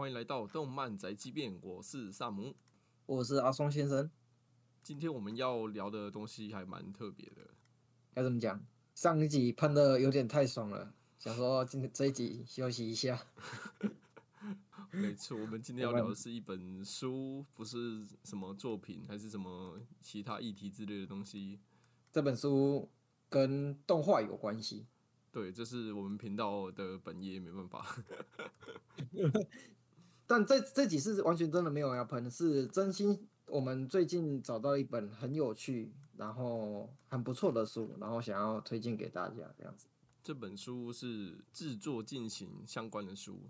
欢迎来到动漫宅急便，我是萨姆，我是阿松先生。今天我们要聊的东西还蛮特别的，该怎么讲？上一集喷的有点太爽了，想说今天这一集休息一下。没错，我们今天要聊的是一本书，不是什么作品，还是什么其他议题之类的东西。这本书跟动画有关系。对，这是我们频道的本业，没办法。但这这几次完全真的没有要喷，是真心。我们最近找到一本很有趣，然后很不错的书，然后想要推荐给大家这样子。这本书是制作进行相关的书，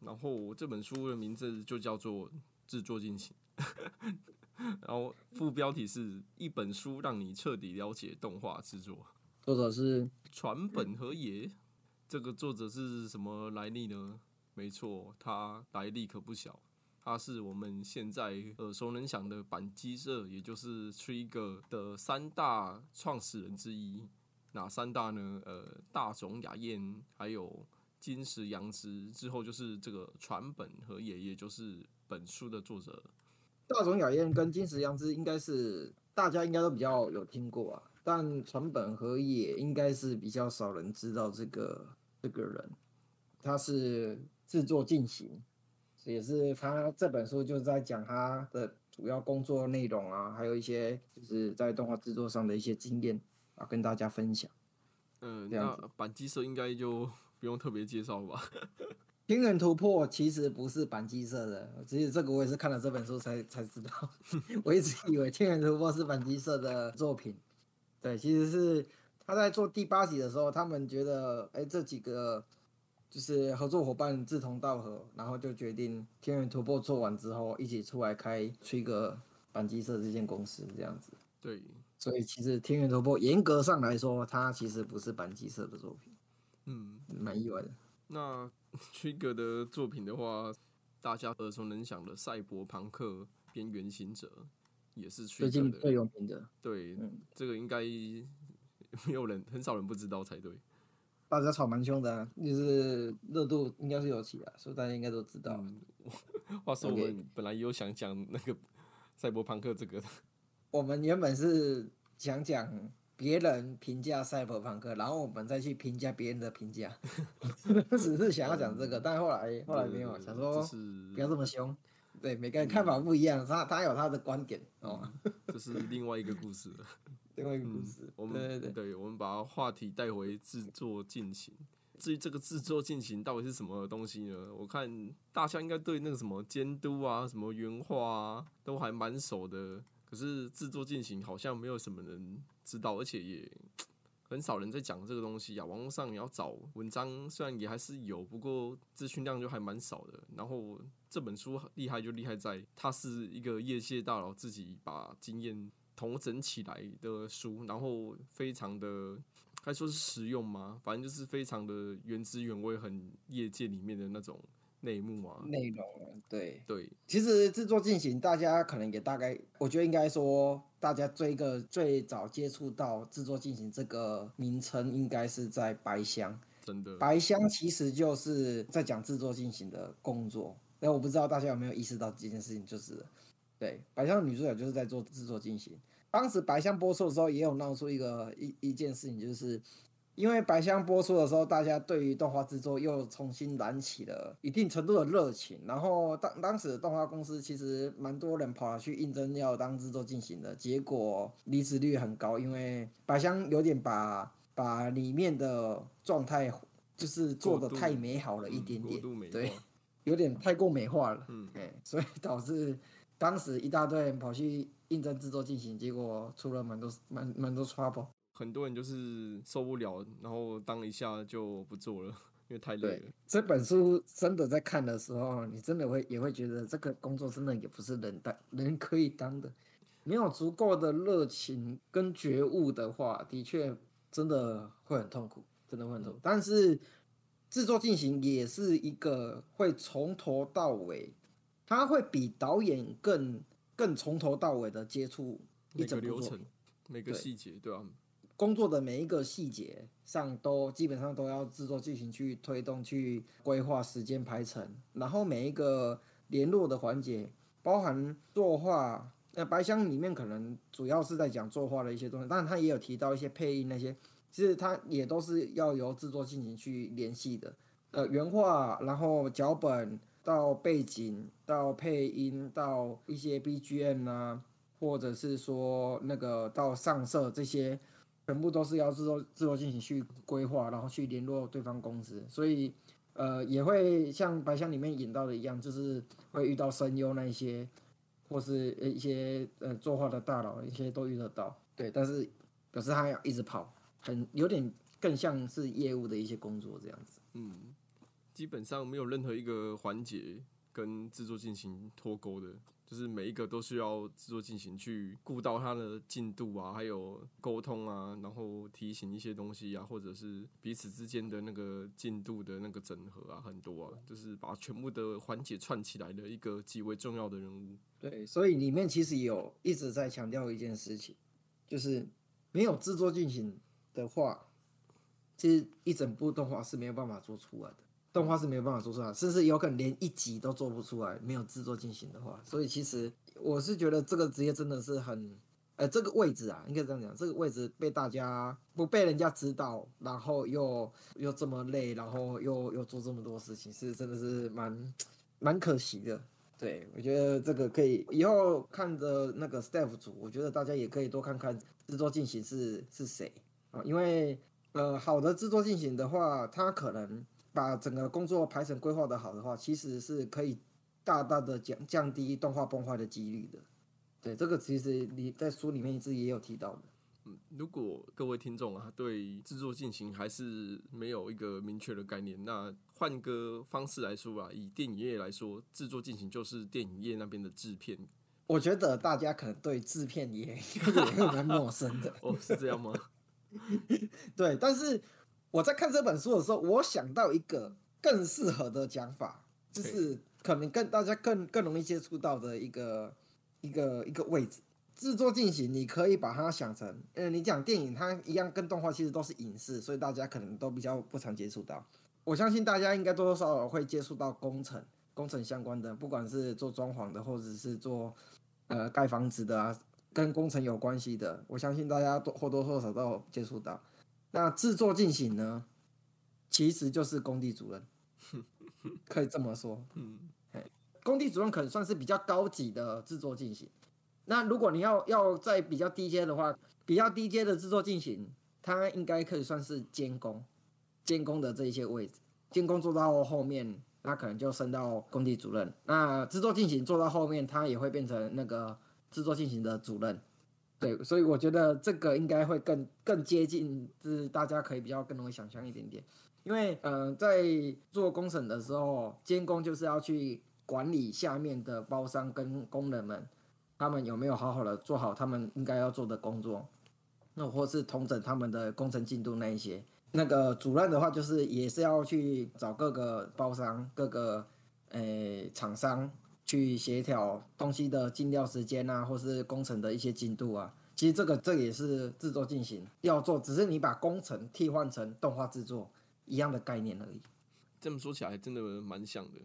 然后这本书的名字就叫做《制作进行》，然后副标题是一本书让你彻底了解动画制作。作者是传本和也，这个作者是什么来历呢？没错，他来历可不小，他是我们现在耳熟能详的板机社，也就是 Trigger 的三大创始人之一。哪三大呢？呃，大冢雅彦，还有金石阳之，之后就是这个传本和也，也就是本书的作者。大冢雅彦跟金石阳之应该是大家应该都比较有听过啊。但传本和也应该是比较少人知道这个这个人，他是制作进行，也是他这本书就是在讲他的主要工作内容啊，还有一些就是在动画制作上的一些经验啊，跟大家分享。嗯，那板机社应该就不用特别介绍吧？天人突破其实不是板机社的，其实这个我也是看了这本书才才知道，我一直以为天元突破是板机社的作品。对，其实是他在做第八集的时候，他们觉得，哎，这几个就是合作伙伴志同道合，然后就决定天元突破做完之后，一起出来开吹个板机社这间公司这样子。对，所以其实天元突破严格上来说，它其实不是板机社的作品。嗯，蛮意外的。那 吹格的作品的话，大家耳熟能详的《赛博朋克：边缘行者》。也是最近最有名的，对，这个应该 没有人很少人不知道才对。大家吵蛮凶的，就是热度应该是有起来，所以大家应该都知道。话说我们本来有想讲那个赛博朋克这个，我们原本是想讲别人评价赛博朋克，然后我们再去评价别人的评价，只是想要讲这个，但后来后来没有，想说不要这么凶。对，每个人看法不一样，他他有他的观点，哦，这是另外一个故事了。另外一个故事，我们对对对，我们把话题带回制作进行。至于这个制作进行到底是什么东西呢？我看大家应该对那个什么监督啊、什么原画啊，都还蛮熟的。可是制作进行好像没有什么人知道，而且也。很少人在讲这个东西啊，网络上你要找文章，虽然也还是有，不过资讯量就还蛮少的。然后这本书厉害就厉害在，它是一个业界大佬自己把经验统整起来的书，然后非常的，该说是实用吗？反正就是非常的原汁原味，很业界里面的那种。内幕啊，内容对对，其实制作进行，大家可能也大概，我觉得应该说，大家最一个最早接触到制作进行这个名称，应该是在白箱。真的，白箱其实就是在讲制作进行的工作。但我不知道大家有没有意识到这件事情，就是对白箱女主角就是在做制作进行。当时白箱播出的时候，也有闹出一个一一件事情，就是。因为白箱播出的时候，大家对于动画制作又重新燃起了一定程度的热情。然后当当时动画公司其实蛮多人跑去应征要当制作进行的，结果离职率很高，因为白箱有点把把里面的状态就是做的太美好了一点点，对，有点太过美化了。嗯，哎，所以导致当时一大堆人跑去应征制作进行，结果出了蛮多蛮蛮多 trouble。很多人就是受不了，然后当一下就不做了，因为太累了。这本书真的在看的时候，你真的会也会觉得这个工作真的也不是人当人可以当的。没有足够的热情跟觉悟的话，的确真的会很痛苦，真的会很痛苦。但是制作进行也是一个会从头到尾，他会比导演更更从头到尾的接触一整流程，每个细节，对吧？工作的每一个细节上都基本上都要制作进行去推动、去规划时间排程，然后每一个联络的环节，包含作画。那白箱里面可能主要是在讲作画的一些东西，但是他也有提到一些配音那些，其实他也都是要由制作进行去联系的。呃，原画，然后脚本到背景到配音到一些 BGM 啊，或者是说那个到上色这些。全部都是要制作制作进行去规划，然后去联络对方公司，所以呃也会像白箱里面引到的一样，就是会遇到声优那一些，或是一些呃作画的大佬，一些都遇得到。对，但是表示他要一直跑，很有点更像是业务的一些工作这样子。嗯，基本上没有任何一个环节跟制作进行脱钩的。就是每一个都需要制作进行去顾到它的进度啊，还有沟通啊，然后提醒一些东西啊，或者是彼此之间的那个进度的那个整合啊，很多啊，就是把全部的环节串起来的一个极为重要的人物。对，所以里面其实有一直在强调一件事情，就是没有制作进行的话，其实一整部动画是没有办法做出来的。动画是没有办法做出来，甚至有可能连一集都做不出来，没有制作进行的话。所以其实我是觉得这个职业真的是很，呃，这个位置啊，应该这样讲，这个位置被大家不被人家知道，然后又又这么累，然后又又做这么多事情，是真的是蛮蛮可惜的。对我觉得这个可以以后看着那个 staff 组，我觉得大家也可以多看看制作进行是是谁啊，因为呃，好的制作进行的话，他可能。把整个工作排程规划的好的话，其实是可以大大的降降低动画崩坏的几率的。对，这个其实你在书里面自己也有提到的。嗯，如果各位听众啊对制作进行还是没有一个明确的概念，那换个方式来说啊，以电影业来说，制作进行就是电影业那边的制片。我觉得大家可能对制片也 也蛮陌生的。哦，是这样吗？对，但是。我在看这本书的时候，我想到一个更适合的讲法，就是可能更大家更更容易接触到的一个一个一个位置。制作进行，你可以把它想成，嗯，你讲电影，它一样跟动画其实都是影视，所以大家可能都比较不常接触到。我相信大家应该多多少少会接触到工程、工程相关的，不管是做装潢的，或者是做呃盖房子的啊，跟工程有关系的，我相信大家都或多或少都有接触到。那制作进行呢，其实就是工地主任，可以这么说。嗯，工地主任可能算是比较高级的制作进行。那如果你要要在比较低阶的话，比较低阶的制作进行，它应该可以算是监工，监工的这一些位置。监工做到后面，那可能就升到工地主任。那制作进行做到后面，他也会变成那个制作进行的主任。对，所以我觉得这个应该会更更接近，就是大家可以比较更容易想象一点点。因为，嗯，在做工程的时候，监工就是要去管理下面的包商跟工人们，他们有没有好好的做好他们应该要做的工作，那或是统整他们的工程进度那一些。那个主任的话，就是也是要去找各个包商、各个诶厂商。去协调东西的进料时间啊，或是工程的一些进度啊，其实这个这也是制作进行要做，只是你把工程替换成动画制作一样的概念而已。这么说起来，真的蛮像的。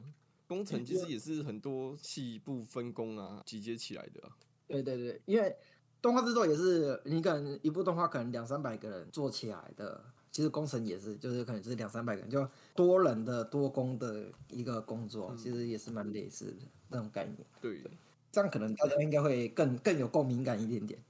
工程其实也是很多细部分工啊集结起来的。对对对，因为动画制作也是你可能一部动画可能两三百个人做起来的。其实工程也是，就是可能是两三百个人，就多人的多工的一个工作，其实也是蛮类似的那种概念。对，这样可能大家应该会更更有共鸣感一点点。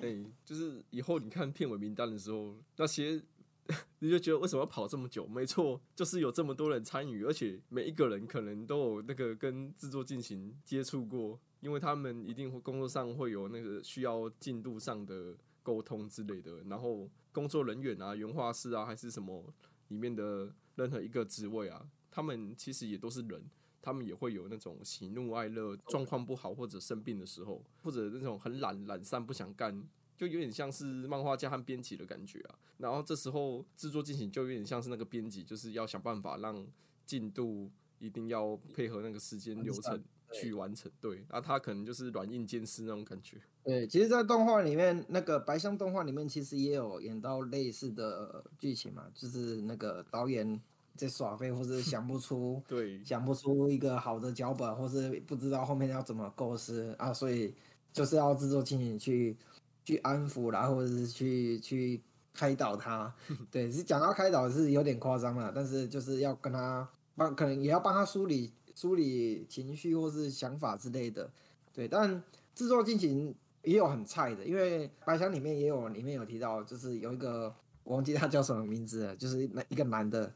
哎，就是以后你看片尾名单的时候，那些 你就觉得为什么要跑这么久？没错，就是有这么多人参与，而且每一个人可能都有那个跟制作进行接触过，因为他们一定会工作上会有那个需要进度上的沟通之类的，然后。工作人员啊，原画师啊，还是什么里面的任何一个职位啊，他们其实也都是人，他们也会有那种喜怒哀乐、状况不好或者生病的时候，或者那种很懒、懒散不想干，就有点像是漫画家和编辑的感觉啊。然后这时候制作进行就有点像是那个编辑，就是要想办法让进度一定要配合那个时间流程，去完成。对，啊，他可能就是软硬兼施那种感觉。对，其实，在动画里面，那个白箱动画里面，其实也有演到类似的剧情嘛，就是那个导演在耍废，或是想不出，对，想不出一个好的脚本，或是不知道后面要怎么构思啊，所以就是要制作进行去去安抚啦，或者是去去开导他。对，是讲到开导是有点夸张了，但是就是要跟他帮，可能也要帮他梳理梳理情绪或是想法之类的。对，但制作进行。也有很菜的，因为白箱里面也有，里面有提到，就是有一个我忘记他叫什么名字了，就是那一个男的，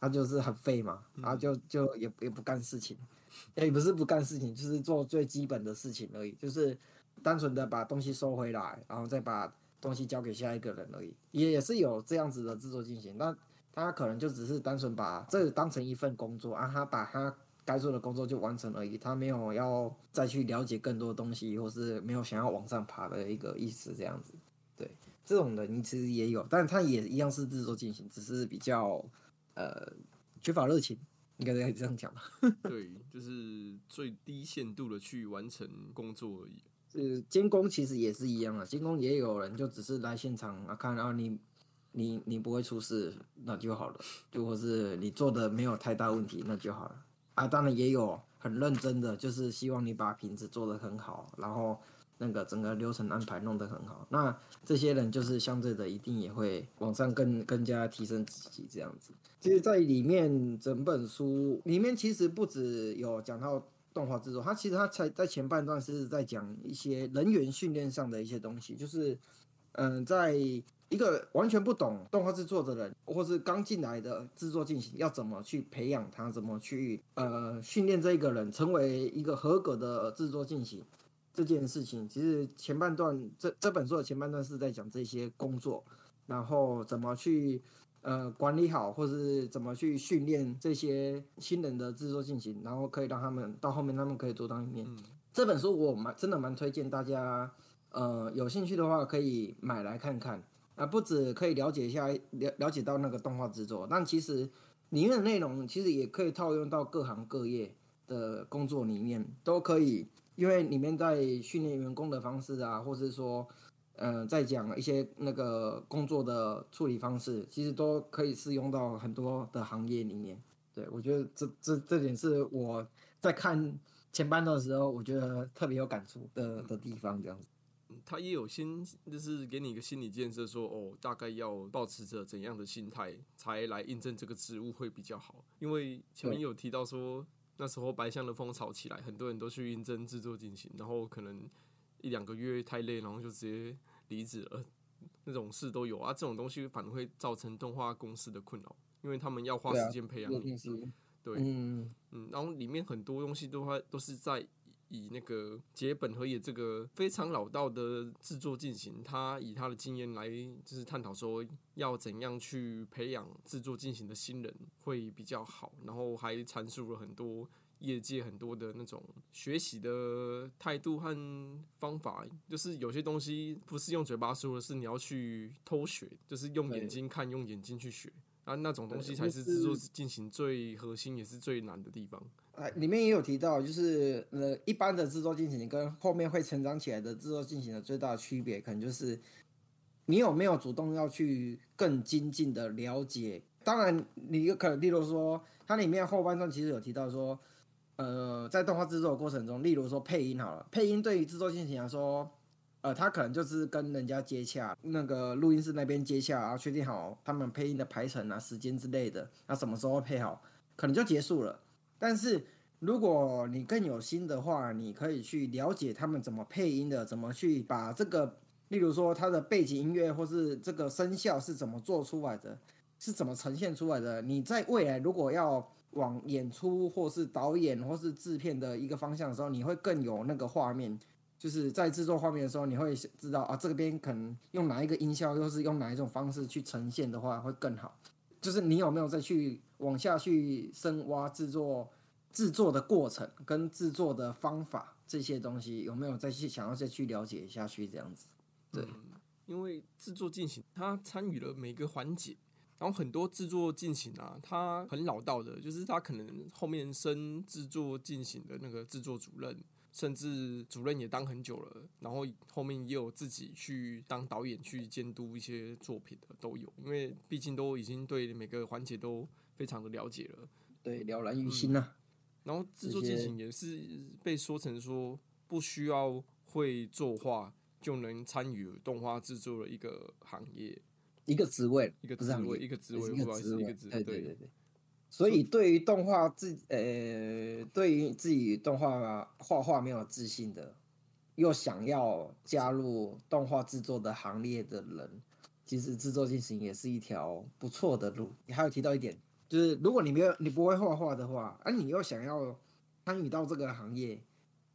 他就是很废嘛，然后就就也也不干事情，也不是不干事情，就是做最基本的事情而已，就是单纯的把东西收回来，然后再把东西交给下一个人而已，也是有这样子的制作进行，那他可能就只是单纯把这当成一份工作，啊，他把他。该做的工作就完成而已，他没有要再去了解更多东西，或是没有想要往上爬的一个意思，这样子。对，这种人其实也有，但是他也一样是制作进行，只是比较呃缺乏热情，应该可以这样讲吧？对，就是最低限度的去完成工作而已。呃监工其实也是一样啊，监工也有人就只是来现场啊看啊你你你不会出事那就好了，就或是你做的没有太大问题那就好了。啊，当然也有很认真的，就是希望你把品质做得很好，然后那个整个流程安排弄得很好。那这些人就是相对的，一定也会往上更更加提升自己这样子。其实，在里面整本书里面，其实不止有讲到动画制作，它其实它才在前半段是在讲一些人员训练上的一些东西，就是嗯，在。一个完全不懂动画制作的人，或是刚进来的制作进行，要怎么去培养他，怎么去呃训练这一个人成为一个合格的制作进行这件事情，其实前半段这这本书的前半段是在讲这些工作，然后怎么去呃管理好，或是怎么去训练这些新人的制作进行，然后可以让他们到后面他们可以独当一面。这本书我蛮真的蛮推荐大家，呃有兴趣的话可以买来看看。啊，不止可以了解一下了了解到那个动画制作，但其实里面的内容其实也可以套用到各行各业的工作里面，都可以，因为里面在训练员工的方式啊，或是说，嗯，在讲一些那个工作的处理方式，其实都可以适用到很多的行业里面。对我觉得这这这点是我在看前半段的时候，我觉得特别有感触的的地方，这样子。他也有心，就是给你一个心理建设，说哦，大概要保持着怎样的心态，才来印证这个职务会比较好。因为前面有提到说，那时候白象的风潮起来，很多人都去应征制作进行，然后可能一两个月太累，然后就直接离职了，那种事都有啊。这种东西反而会造成动画公司的困扰，因为他们要花时间培养你。对，嗯嗯，然后里面很多东西都还都是在。以那个结本和也这个非常老道的制作进行，他以他的经验来就是探讨说要怎样去培养制作进行的新人会比较好，然后还阐述了很多业界很多的那种学习的态度和方法，就是有些东西不是用嘴巴说的，是你要去偷学，就是用眼睛看，用眼睛去学。啊，那种东西才是制作进行最核心也是最难的地方。啊，里面也有提到，就是呃，一般的制作进行跟后面会成长起来的制作进行的最大的区别，可能就是你有没有主动要去更精进的了解。当然，你有可能，例如说，它里面后半段其实有提到说，呃，在动画制作的过程中，例如说配音好了，配音对于制作进行来说。呃，他可能就是跟人家接洽，那个录音室那边接洽，然后确定好他们配音的排程啊、时间之类的，那什么时候配好，可能就结束了。但是如果你更有心的话，你可以去了解他们怎么配音的，怎么去把这个，例如说他的背景音乐或是这个声效是怎么做出来的，是怎么呈现出来的。你在未来如果要往演出或是导演或是制片的一个方向的时候，你会更有那个画面。就是在制作画面的时候，你会知道啊，这边可能用哪一个音效，又是用哪一种方式去呈现的话会更好。就是你有没有再去往下去深挖制作制作的过程跟制作的方法这些东西，有没有再去想要再去了解下去这样子？对，因为制作进行，他参与了每个环节，然后很多制作进行啊，它很老道的，就是它可能后面升制作进行的那个制作主任，甚至主任也当很久了，然后后面也有自己去当导演去监督一些作品的都有，因为毕竟都已经对每个环节都非常的了解了。对，了然于心呐、然后制作剧情也是被说成说不需要会作画就能参与动画制作的一个行业，一个职位，一个职位，一个职位，一不好意思，一个职位对对对对。所以对于动画自呃，对于自己动画画画没有自信的，又想要加入动画制作的行列的人，其实制作进行也是一条不错的路。你还有提到一点，就是如果你没有你不会画画的话，而、你又想要参与到这个行业，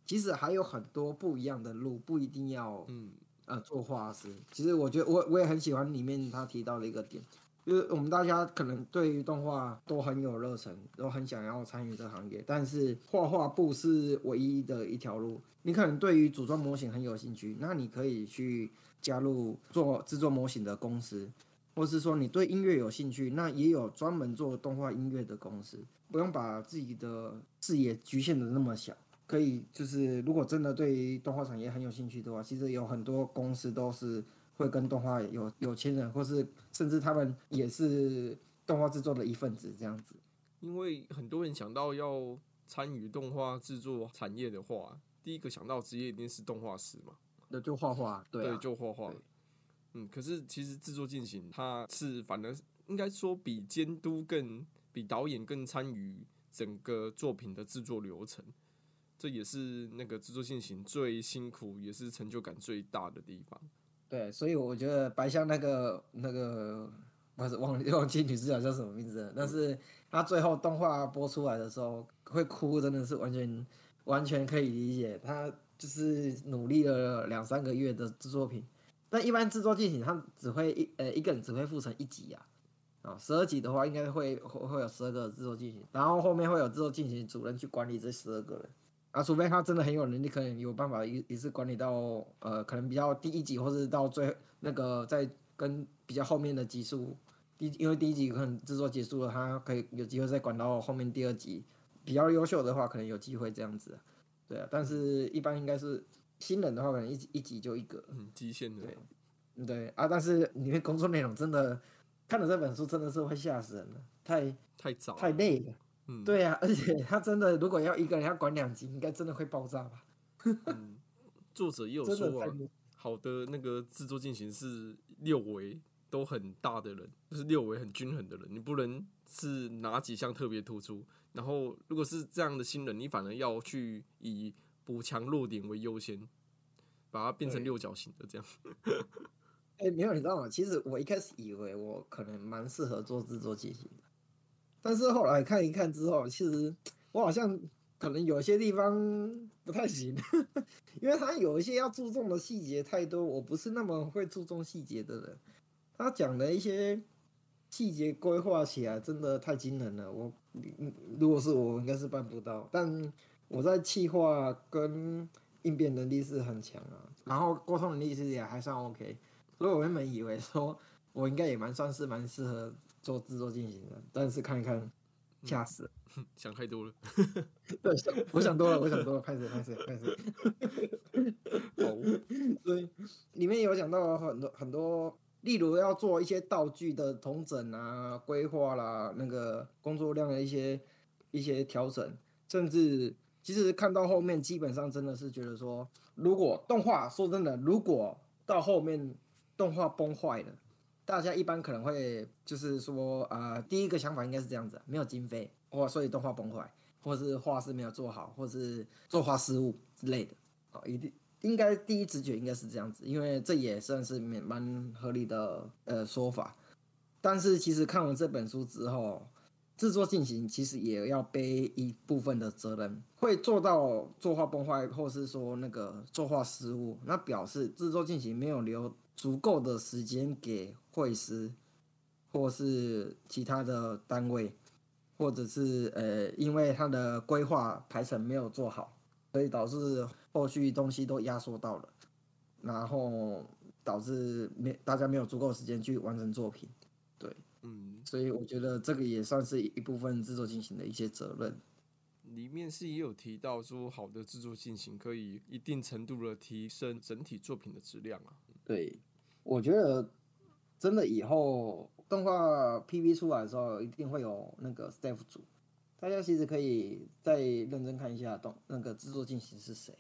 其实还有很多不一样的路，不一定要嗯呃做画师。其实我觉得我我也很喜欢里面他提到的一个点，就是我们大家可能对于动画都很有热忱，都很想要参与这个行业，但是画画不是唯一的一条路。你可能对于组装模型很有兴趣，那你可以去加入做制作模型的公司，或是说你对音乐有兴趣，那也有专门做动画音乐的公司，不用把自己的视野局限的那么小。可以，就是如果真的对于动画产业很有兴趣的话，其实有很多公司都是会跟动画有有亲人，或是甚至他们也是动画制作的一份子这样子。因为很多人想到要参与动画制作产业的话，第一个想到职业一定是动画师嘛，那就画画，对啊，就画画。嗯，可是其实制作进行，它是反而应该说比监督更比导演更参与整个作品的制作流程，这也是那个制作进行最辛苦，也是成就感最大的地方。对，所以我觉得白香那个那个，我是忘 忘记女主角叫什么名字了，但是她最后动画播出来的时候会哭，真的是完全完全可以理解。她就是努力了两三个月的制作品，但一般制作进行，他只会一呃一个人只会复成一集啊。啊，十二集的话，应该会会会有十二个制作进行，然后后面会有制作进行主任去管理这十二个人。啊，除非他真的很有能力，可能有办法一一次管理到呃，可能比较第一集，或是到最那个在跟比较后面的集数，第因为第一集可能制作结束了，他可以有机会再管到后面第二集。比较优秀的话，可能有机会这样子，对啊。但是一般应该是新人的话，可能一集一集就一个，嗯，极限的。对嗯对啊。但是里面工作内容真的看了这本书真的是会吓死人的，太太早，太累了。嗯，对啊，而且他真的如果要一个人要管两集，应该真的会爆炸吧？嗯，作者也有说啊，好的那个制作进行是六维都很大的人，就是六维很均衡的人，你不能是哪几项特别突出。然后如果是这样的新人，你反而要去以补强弱点为优先，把它变成六角形的这样。哎、没有，你知道吗？其实我一开始以为我可能蛮适合做制作进行的，但是后来看一看之后，其实我好像可能有些地方不太行，因为他有一些要注重的细节太多，我不是那么会注重细节的人。他讲的一些细节规划起来真的太惊人了，我如果是我，应该是办不到。但我在企划跟应变能力是很强啊，然后沟通能力其实也还算 OK。所以我原本以为说我应该也蛮算是蛮适合做制作进行的，但是看一看，吓死了。想太多了。对，想我想多了，我想多了，拍谁拍谁拍谁。好，所以里面有讲到很多很多，例如要做一些道具的统整啊、规划啦，那个工作量的一些一些调整，甚至其实看到后面，基本上真的是觉得说，如果动画说真的，如果到后面动画崩坏了。大家一般可能会就是说，呃，第一个想法应该是这样子，没有经费，或所以动画崩坏，或是画师没有做好，或是作画失误之类的，哦，一定应该第一直觉应该是这样子，因为这也算是蛮合理的呃说法。但是其实看完这本书之后，制作进行其实也要背一部分的责任，会做到作画崩坏，或是说那个作画失误，那表示制作进行没有留足够的时间给会师，或是其他的单位，或者是呃，因为他的规划排程没有做好，所以导致后续东西都压缩到了，然后导致没大家没有足够时间去完成作品。对，嗯，所以我觉得这个也算是一部分制作进行的一些责任。里面是也有提到说，好的制作进行可以一定程度的提升整体作品的质量啊。对，我觉得真的以后动画 PV 出来的时候，一定会有那个 staff 组，大家其实可以再认真看一下动那个制作进行是谁，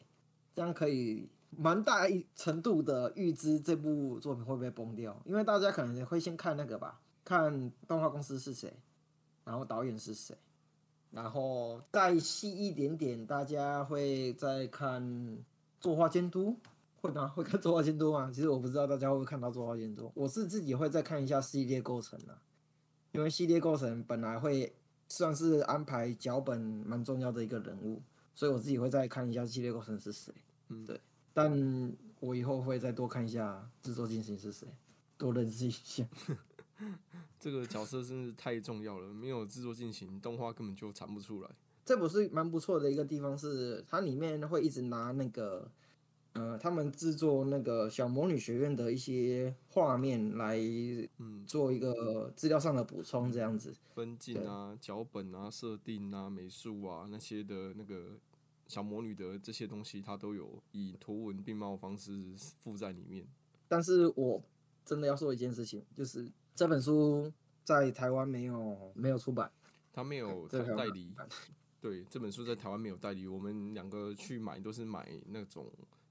这样可以蛮大一程度的预知这部作品会不会崩掉，因为大家可能会先看那个吧，看动画公司是谁，然后导演是谁。然后再细一点点，大家会再看作画监督，会吗？会看作画监督吗？其实我不知道大家会不会看到作画监督，我是自己会再看一下系列构成的，因为系列构成本来会算是安排脚本蛮重要的一个人物，所以我自己会再看一下系列构成是谁。嗯，对，但我以后会再多看一下制作进行是谁，多认识一下。这个角色真是太重要了，没有制作进行，动画根本就产不出来。这不是蛮不错的一个地方，是它里面会一直拿那个，呃，他们制作那个小魔女学院的一些画面来嗯，做一个资料上的补充，这样子。分镜啊、脚本啊、设定啊、美术啊那些的那个小魔女的这些东西，它都有以图文并茂的方式附在里面。但是我真的要说一件事情，就是这本书在台湾没有没有出版，它没有 这个代理，对这本书在台湾没有代理，我们两个去买都是买那种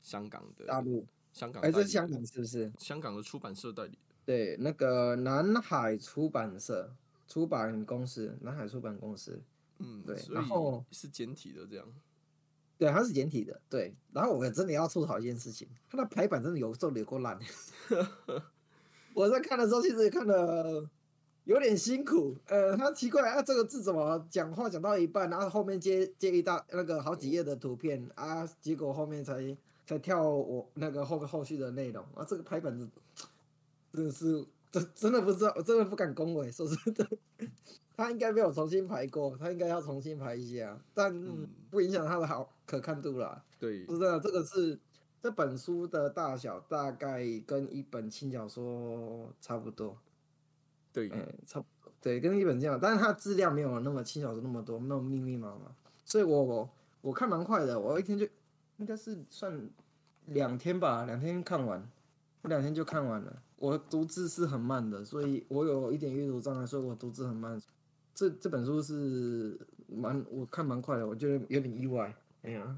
香港的大陆，香港哎，这是香港是不是？香港的出版社代理。对，那个南海出版社出版公司，南海出版公司，嗯，对然后是简体的这样。对，它是简体的，对。然后我真的要吐槽一件事情，它的排版真的有时候有够烂。我在看的时候，其实看的有点辛苦。呃，他奇怪啊，这个字怎么讲话讲到一半，然后后面接接一大那个好几页的图片啊，结果后面才才跳我那个后后续的内容啊，这个排版真真的是真真的不知道，我真的不敢恭维，说真的。他应该没有重新排过，他应该要重新排一下，但嗯不影响他的好可看度啦。对，是的，这个是这本书的大小大概跟一本轻小说差不多，对，嗯，差不多，对，跟一本这样，但是它质量没有那么七小时那么多，那么密密麻麻，所以我我我看蛮快的，我一天就应该是算两天吧，两天看完，我两天就看完了。我读字是很慢的，所以我有一点阅读障碍，所以我读字很慢。这这本书是蛮我看蛮快的，我觉得有点意外。哎呀，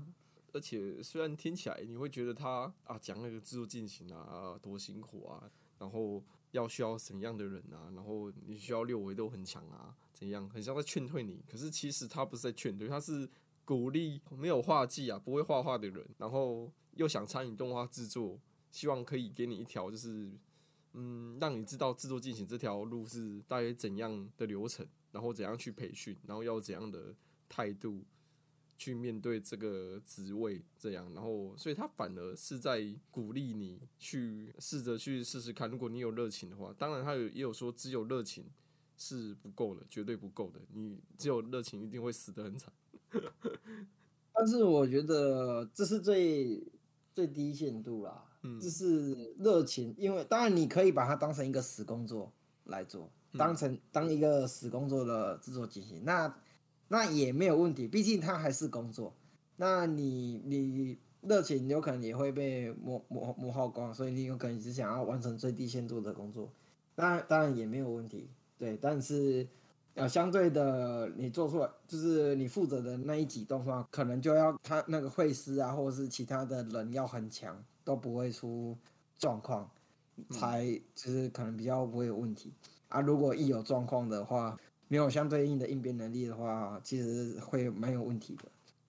而且虽然听起来你会觉得他啊讲那个制作进行啊啊多辛苦啊，然后要需要什么样的人啊，然后你需要六维都很强啊，怎样，很像在劝退你。可是其实他不是在劝退，他是鼓励没有画技啊、不会画画的人，然后又想参与动画制作，希望可以给你一条就是嗯，让你知道制作进行这条路是大约怎样的流程，然后怎样去培训，然后要怎样的态度。去面对这个职位，这样，然后，所以他反而是在鼓励你去试着去试试看，如果你有热情的话，当然他有也有说，只有热情是不够的，绝对不够的，你只有热情一定会死得很惨。但是我觉得这是最最低限度啦，嗯这是热情，因为当然你可以把它当成一个死工作来做，当成当一个死工作的制作进行，那那也没有问题，毕竟他还是工作。那你你热情有可能也会被磨磨磨耗光，所以你有可能只想要完成最低限度的工作，那当然也没有问题，对，但是。呃，相对的，你做出来就是你负责的那一集动画，可能就要他那个绘师啊，或者是其他的人要很强，都不会出状况，才就是可能比较不会有问题啊。如果一有状况的话，没有相对应的应变能力的话，其实会蛮有问题的。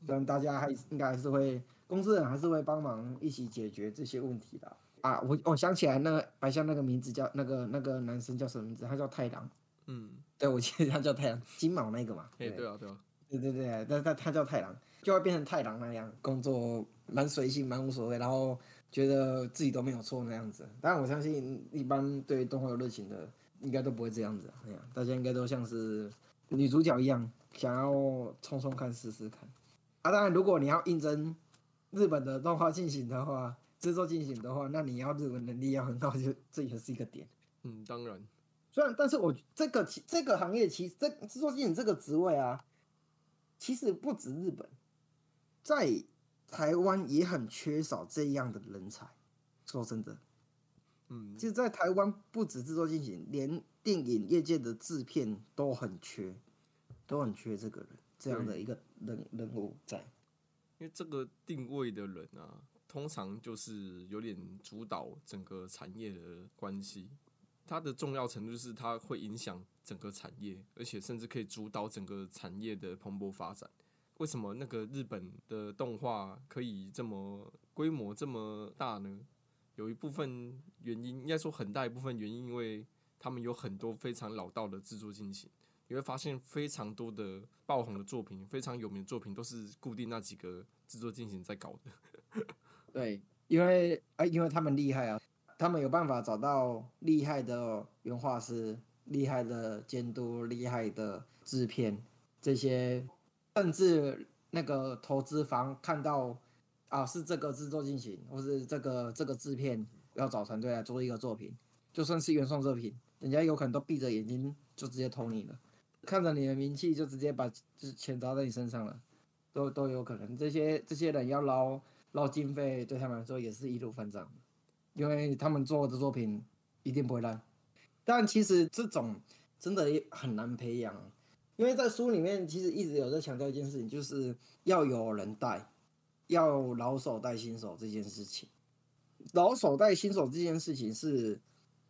但大家还应该还是会，公司人还是会帮忙一起解决这些问题的啊。我我想起来，那个白象那个名字叫那个那个男生叫什么名字？他叫太郎。嗯，对，我记得他叫太郎，金毛那个嘛。哎、对啊，对啊，对对对，但他他叫太郎，就会变成太郎那样，工作蛮随性，蛮无所谓，然后觉得自己都没有错那样子。当然，我相信一般对动画有热情的，应该都不会这样子。哎呀，大家应该都像是女主角一样，想要冲冲看，试试看。啊，当然，如果你要应征日本的动画进行的话，制作进行的话，那你要日文能力要很高，就这也是一个点。嗯，当然，虽然，但是我这个其这个行业其实这制作进行这个职位啊，其实不止日本，在台湾也很缺少这样的人才。说真的，嗯，其实，在台湾不止制作进行，连电影业界的制片都很缺，都很缺这个人这样的一个人人物在。因为这个定位的人啊，通常就是有点主导整个产业的关系。它的重要程度是它会影响整个产业，而且甚至可以主导整个产业的蓬勃发展。为什么那个日本的动画可以这么规模这么大呢？有一部分原因，应该说很大一部分原因，因为他们有很多非常老道的制作进行。你会发现非常多的爆红的作品，非常有名的作品，都是固定那几个制作进行在搞的。对，因为啊，因为他们厉害啊，他们有办法找到厉害的原画师、厉害的监督、厉害的制片，这些甚至那个投资方看到。啊，是这个制作进行，或是这个这个制片要找团队来做一个作品，就算是原创作品，人家有可能都闭着眼睛就直接投你了，看着你的名气就直接把就是钱砸在你身上了，都都有可能。这些这些人要捞捞经费，对他们来说也是易如反掌，因为他们做的作品一定不会烂。但其实这种真的很难培养，因为在书里面其实一直有在强调一件事情，就是要有人带。要老手带新手这件事情，老手带新手这件事情是，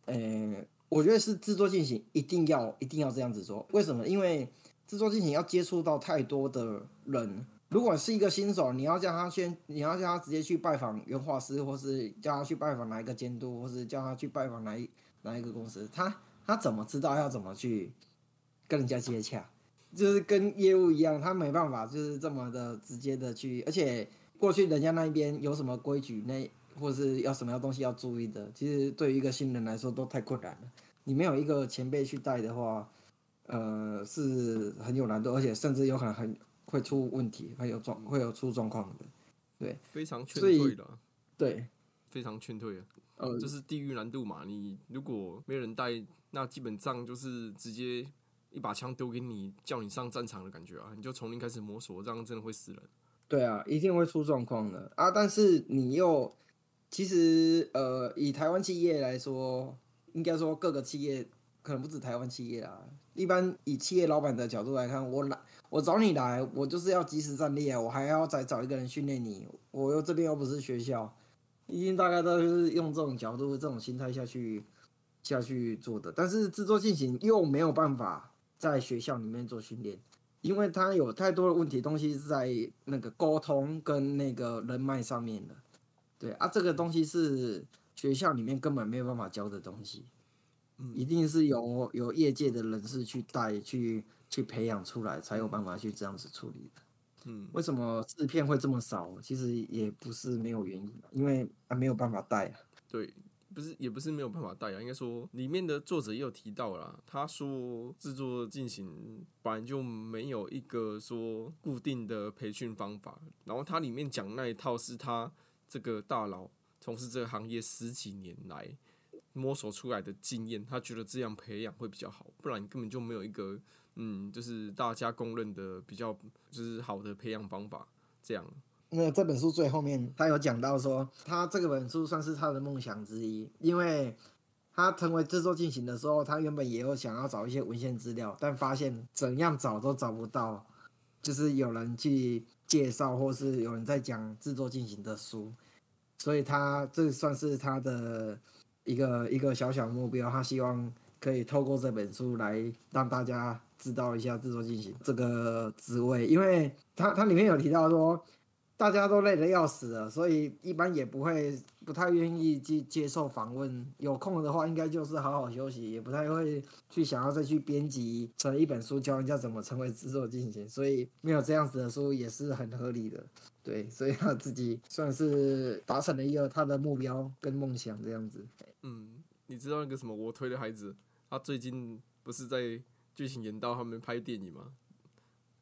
呃，我觉得是制作进行一定要一定要这样子做。为什么？因为制作进行要接触到太多的人。如果是一个新手，你要叫他先，你要叫他直接去拜访原画师，或是叫他去拜访哪一个监督，或是叫他去拜访哪一哪一个公司，他他怎么知道要怎么去跟人家接洽？就是跟业务一样，他没办法就是这么的直接的去，而且。过去人家那边有什么规矩，那或是要什么样东西要注意的，其实对于一个新人来说都太困难了。你没有一个前辈去带的话，呃，是很有难度，而且甚至有可能很会出问题，会有状会有出状况的。对，非常劝退的。对，非常劝退啊。呃，就是地狱难度嘛。你如果没人带，那基本上就是直接一把枪丢给你，叫你上战场的感觉啊。你就从零开始摸索，这样真的会死人。对啊，一定会出状况的啊！但是你又，其实呃，以台湾企业来说，应该说各个企业可能不止台湾企业啊。一般以企业老板的角度来看，我来我找你来，我就是要及时战力啊！我还要再找一个人训练你，我又这边又不是学校，一定大概都是用这种角度、这种心态下去下去做的。但是制作进行又没有办法在学校里面做训练。因为他有太多的问题，东西是在那个沟通跟那个人脉上面的，对啊，这个东西是学校里面根本没有办法教的东西，嗯，一定是有有业界的人士去带去去培养出来，才有办法去这样子处理的，嗯，为什么制片会这么少？其实也不是没有原因，因为啊没有办法带啊，对。不是，也不是没有办法带啊。应该说，里面的作者也有提到啦。他说，制作进行本来就没有一个说固定的培训方法。然后他里面讲那一套是他这个大佬从事这个行业十几年来摸索出来的经验。他觉得这样培养会比较好，不然根本就没有一个嗯，就是大家公认的比较就是好的培养方法这样。那这本书最后面，他有讲到说，他这个本书算是他的梦想之一，因为他成为制作进行的时候，他原本也有想要找一些文献资料，但发现怎样找都找不到，就是有人去介绍或是有人在讲制作进行的书，所以他这算是他的一个一个小小目标，他希望可以透过这本书来让大家知道一下制作进行这个职位，因为他他里面有提到说。大家都累得要死了，所以一般也不会不太愿意去接受访问。有空的话，应该就是好好休息，也不太会去想要再去编辑成一本书教人家怎么成为制作进行。所以没有这样子的书也是很合理的。对，所以他自己算是达成了一个他的目标跟梦想这样子。嗯，你知道那个什么我推的孩子，他最近不是在剧情演到他们拍电影吗？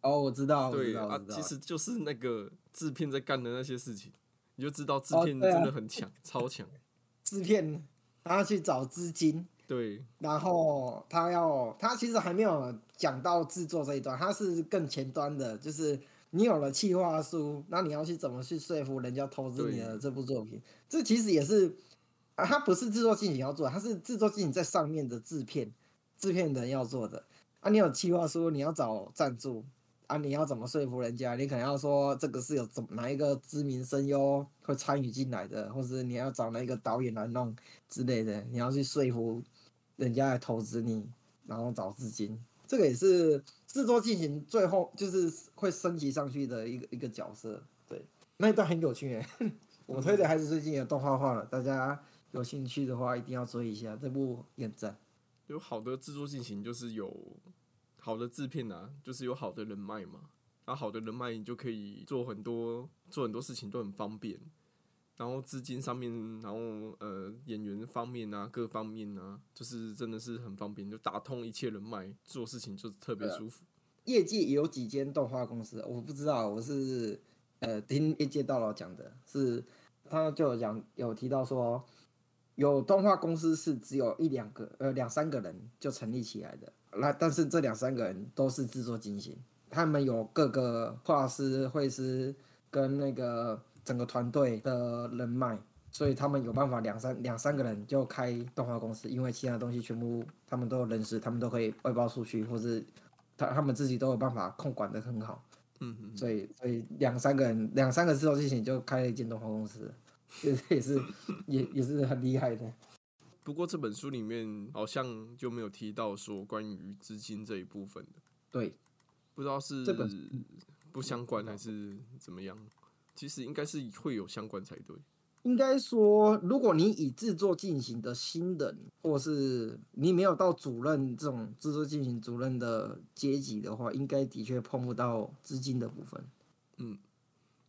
哦，我知道，对啊，其实就是那个制片在干的那些事情，你就知道制片真的很强，超强。制片他要去找资金，对，然后他要他其实还没有讲到制作这一段，他是更前端的，就是你有了企划书，那你要去怎么去说服人家投资你的这部作品？这其实也是啊，他不是制作进行要做，他是制作进行在上面的制片制片人要做的啊。你有企划书，你要找赞助。啊，你要怎么说服人家？你可能要说这个是有怎哪一个知名声优会参与进来的，或者你要找哪一个导演来弄之类的，你要去说服人家来投资你，然后找资金。这个也是制作进行最后就是会升级上去的一个一个角色。对，那一段很有趣诶。我推的还是最近有动画化了，大家有兴趣的话一定要追一下这部演赞。有好的制作进行就是有。好的制片啊，就是有好的人脉嘛，然后好的人脉你就可以做很多做很多事情都很方便，然后资金上面，然后呃演员方面啊，各方面啊，就是真的是很方便，就打通一切人脉，做事情就特别舒服。业界有几间动画公司，我不知道，我是呃听业界大佬讲的，是他就有讲有提到说，有动画公司是只有一两个呃两三个人就成立起来的。那但是这两三个人都是制作精心，他们有各个画师、绘师跟那个整个团队的人脉，所以他们有办法两三两三个人就开动画公司，因为其他东西全部他们都有人事，他们都可以外包出去，或是他他们自己都有办法控管的很好。嗯嗯。所以所以两三个人两三个制作精心就开了一间动画公司，也是也也是很厉害的。不过这本书里面好像就没有提到说关于资金这一部分的。对，不知道是这本不相关还是怎么样。其实应该是会有相关才对。应该说，如果你以制作进行的新人，或是你没有到主任这种制作进行主任的阶级的话，应该的确碰不到资金的部分。嗯，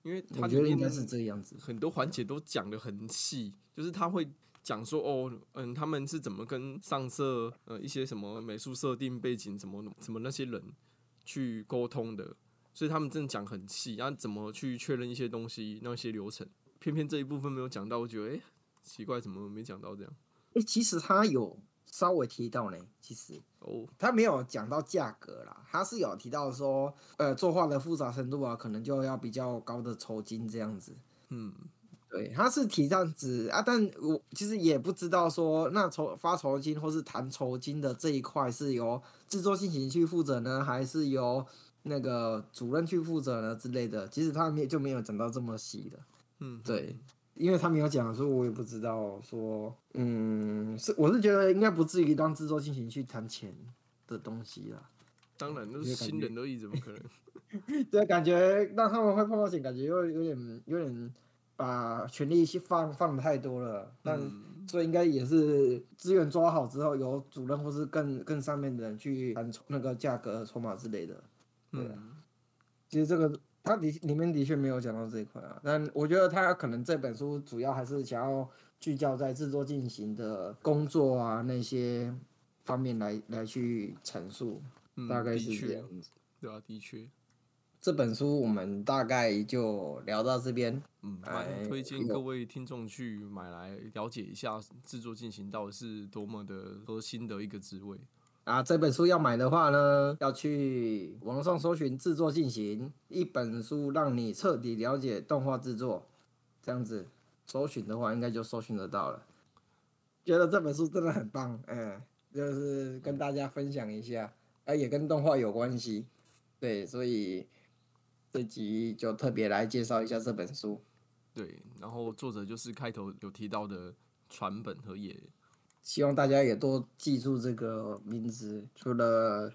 因为我觉得应该是这样子，很多环节都讲的很细，就是他会。讲说哦，嗯，他们是怎么跟上色呃一些什么美术设定背景，怎么怎么那些人去沟通的，所以他们真的讲很细，然后怎么去确认一些东西那些流程，偏偏这一部分没有讲到，我觉得哎奇怪，怎么没讲到这样？哎，其实他有稍微提到呢，其实。哦，他没有讲到价格啦，他是有提到说，呃，作画的复杂程度啊，可能就要比较高的酬金这样子，嗯。对，他是提这样子啊，但我其实也不知道说那筹发酬金或是谈酬金的这一块是由制作进行去负责呢，还是由那个主任去负责呢之类的。其实他没就没有讲到这么细的，嗯，对，因为他没有讲，所以我也不知道说，嗯，是我是觉得应该不至于让制作进行去谈钱的东西啦。当然都是新人而已，怎么可能？对，感觉让他们会碰到钱，感觉又有点有点。把权力去放放的太多了，但这应该也是资源抓好之后，由主任或是更更上面的人去谈那个价格筹码之类的。对啊，其实这个他的里面的确没有讲到这一块啊，但我觉得他可能这本书主要还是想要聚焦在制作进行的工作啊那些方面来来去阐述，大概是这样子。对啊，的确。这本书我们大概就聊到这边，嗯，蛮推荐各位听众去买来了解一下制作进行到底是多么的核心的一个职位啊。这本书要买的话呢，要去网上搜寻制作进行一本书，让你彻底了解动画制作，这样子搜寻的话，应该就搜寻得到了。觉得这本书真的很棒，嗯，就是跟大家分享一下，啊，也跟动画有关系，对，所以。这集就特别来介绍一下这本书，对，然后作者就是开头有提到的船本和野，希望大家也多记住这个名字。除了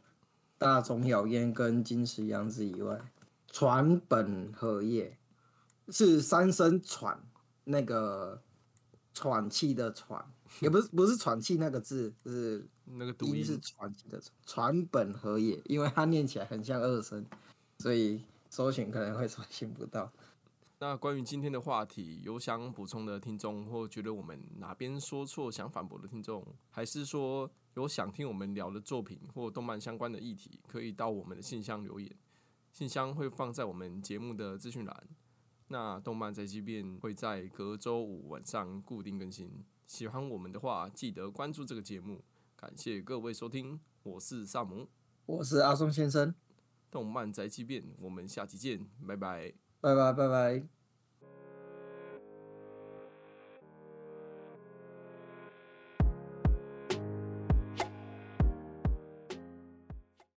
大冢小烟跟金石洋子以外，船本和叶是三声喘，那个喘气的喘，也不是不是喘气那个字，是那个读音是喘气的船本和野，因为它念起来很像二声，所以。搜寻可能会搜寻不到。那关于今天的话题，有想补充的听众，或觉得我们哪边说错想反驳的听众，还是说有想听我们聊的作品或动漫相关的议题，可以到我们的信箱留言，信箱会放在我们节目的资讯栏。那动漫宅急便会在隔周五晚上固定更新。喜欢我们的话，记得关注这个节目，感谢各位收听，我是萨姆，我是阿松先生，动漫宅急便，我们下期见，拜拜。拜拜拜拜。